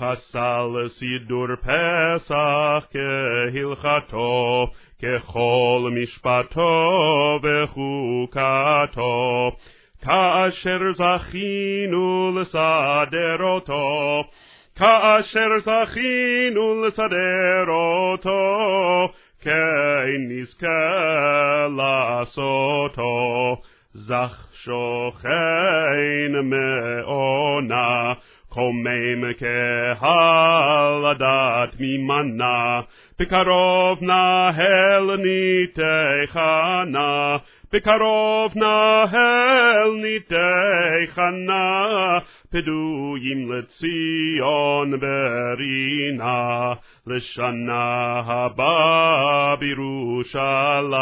חסל סידור פסח כהלכתו, ככל משפטו וחוקתו. כאשר זכינו לסדר אותו, כאשר זכינו לסדר אותו, כן נזכה לעשותו. זך שוכן מעונה, קומם קהל הדת ממנה, בקרוב נהל ניתך נא, בקרוב נהל ניתך נא, פדויים לציון ברינה, לשנה הבאה בירושלים,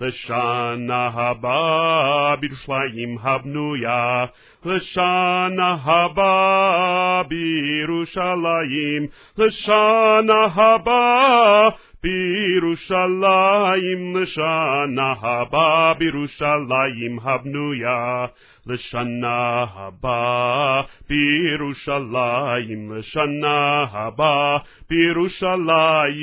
לשנה הבאה בירושלים הבנויה, לשנה הבאה בירושלים, לשנה הבאה בירושלים, לשנה הבאה בירושלים הבנויה, לשנה הבאה בירושלים, לשנה הבאה בירושלים,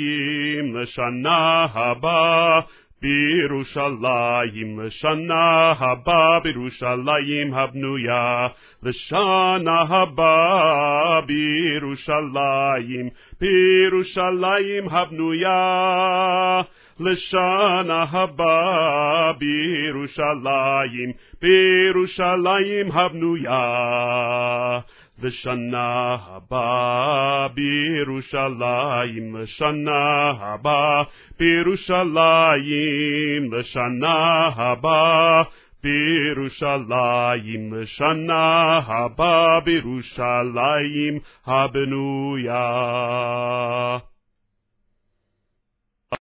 לשנה הבאה בירושלים, לשנה הבאה בירושלים הבנויה, לשנה הבאה בירושלים, בירושלים הבנויה. לשנה הבאה בירושלים, בירושלים הבנויה. לשנה הבאה בירושלים, לשנה הבאה בירושלים, לשנה הבאה בירושלים, לשנה הבאה בירושלים הבנויה.